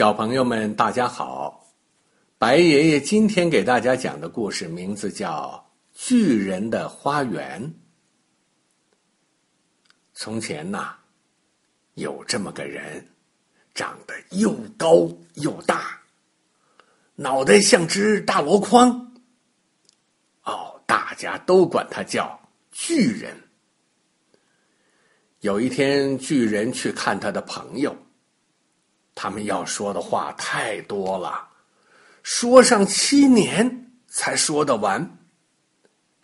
小朋友们，大家好！白爷爷今天给大家讲的故事名字叫《巨人的花园》。从前呐，有这么个人，长得又高又大，脑袋像只大箩筐。哦，大家都管他叫巨人。有一天，巨人去看他的朋友。他们要说的话太多了，说上七年才说得完。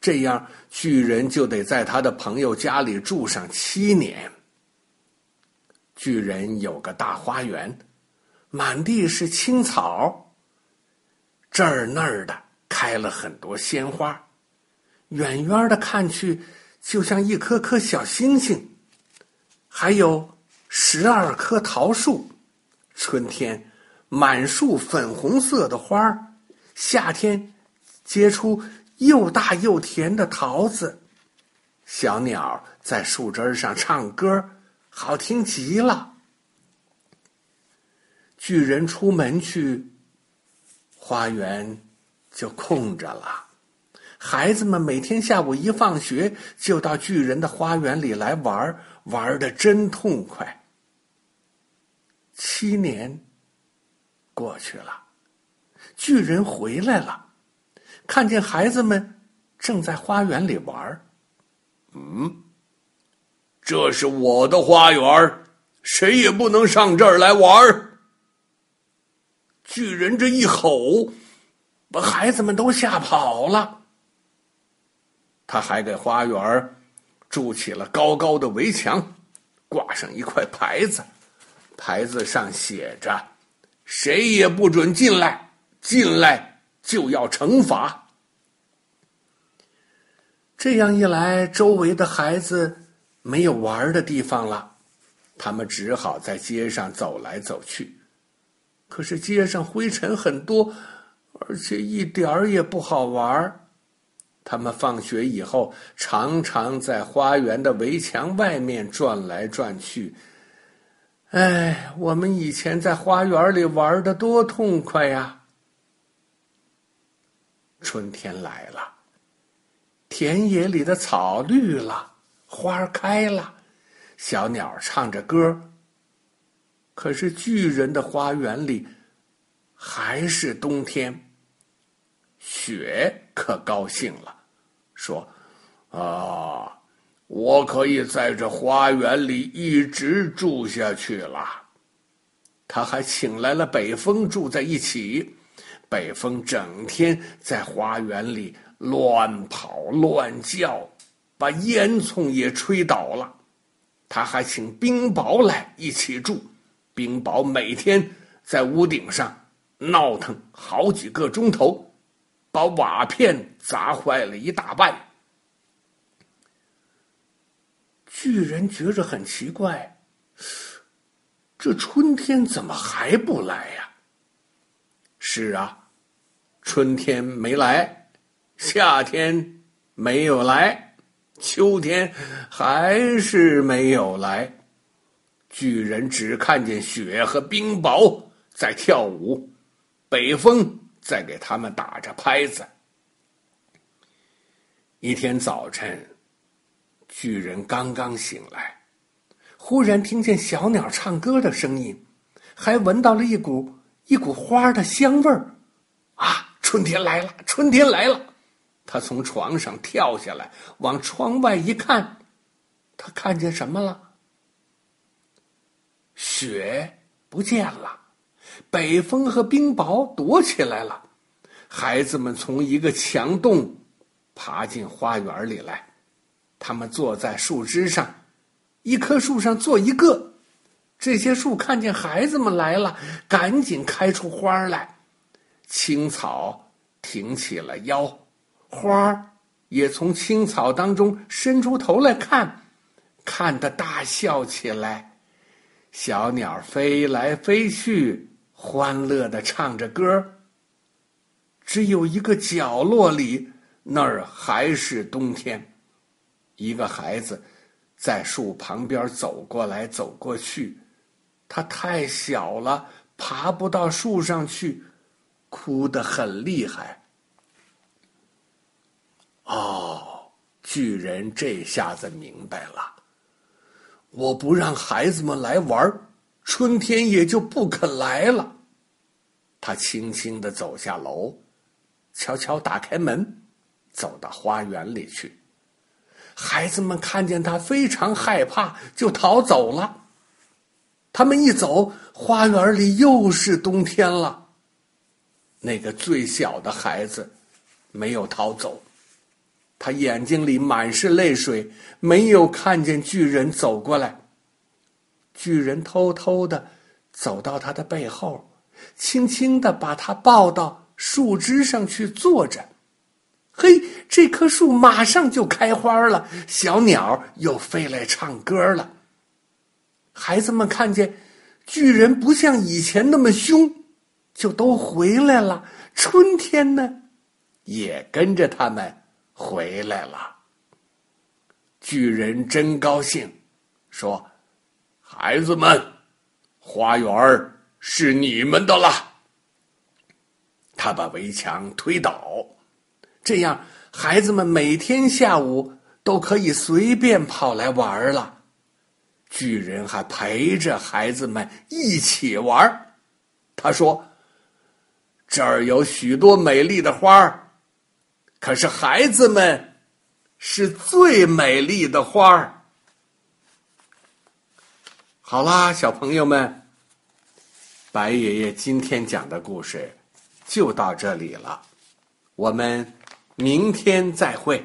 这样，巨人就得在他的朋友家里住上七年。巨人有个大花园，满地是青草，这儿那儿的开了很多鲜花，远远的看去就像一颗颗小星星，还有十二棵桃树。春天，满树粉红色的花儿；夏天，结出又大又甜的桃子。小鸟在树枝上唱歌，好听极了。巨人出门去，花园就空着了。孩子们每天下午一放学，就到巨人的花园里来玩，玩的真痛快。七年过去了，巨人回来了，看见孩子们正在花园里玩儿嗯，这是我的花园，谁也不能上这儿来玩儿巨人这一吼，把孩子们都吓跑了。他还给花园筑起了高高的围墙，挂上一块牌子。牌子上写着：“谁也不准进来，进来就要惩罚。”这样一来，周围的孩子没有玩的地方了，他们只好在街上走来走去。可是街上灰尘很多，而且一点儿也不好玩。他们放学以后，常常在花园的围墙外面转来转去。哎，我们以前在花园里玩的多痛快呀！春天来了，田野里的草绿了，花开了，小鸟唱着歌。可是巨人的花园里还是冬天。雪可高兴了，说：“啊！”我可以在这花园里一直住下去了。他还请来了北风住在一起，北风整天在花园里乱跑乱叫，把烟囱也吹倒了。他还请冰雹来一起住，冰雹每天在屋顶上闹腾好几个钟头，把瓦片砸坏了一大半。巨人觉着很奇怪，这春天怎么还不来呀？是啊，春天没来，夏天没有来，秋天还是没有来。巨人只看见雪和冰雹在跳舞，北风在给他们打着拍子。一天早晨。巨人刚刚醒来，忽然听见小鸟唱歌的声音，还闻到了一股一股花的香味儿。啊，春天来了！春天来了！他从床上跳下来，往窗外一看，他看见什么了？雪不见了，北风和冰雹躲起来了，孩子们从一个墙洞爬进花园里来。他们坐在树枝上，一棵树上坐一个。这些树看见孩子们来了，赶紧开出花来。青草挺起了腰，花也从青草当中伸出头来看，看得大笑起来。小鸟飞来飞去，欢乐的唱着歌。只有一个角落里，那儿还是冬天。一个孩子在树旁边走过来走过去，他太小了，爬不到树上去，哭得很厉害。哦，巨人这下子明白了，我不让孩子们来玩，春天也就不肯来了。他轻轻的走下楼，悄悄打开门，走到花园里去。孩子们看见他非常害怕，就逃走了。他们一走，花园里又是冬天了。那个最小的孩子没有逃走，他眼睛里满是泪水，没有看见巨人走过来。巨人偷偷的走到他的背后，轻轻的把他抱到树枝上去坐着。嘿，这棵树马上就开花了，小鸟又飞来唱歌了。孩子们看见巨人不像以前那么凶，就都回来了。春天呢，也跟着他们回来了。巨人真高兴，说：“孩子们，花园是你们的了。”他把围墙推倒。这样，孩子们每天下午都可以随便跑来玩了。巨人还陪着孩子们一起玩。他说：“这儿有许多美丽的花儿，可是孩子们是最美丽的花儿。”好啦，小朋友们，白爷爷今天讲的故事就到这里了，我们。明天再会。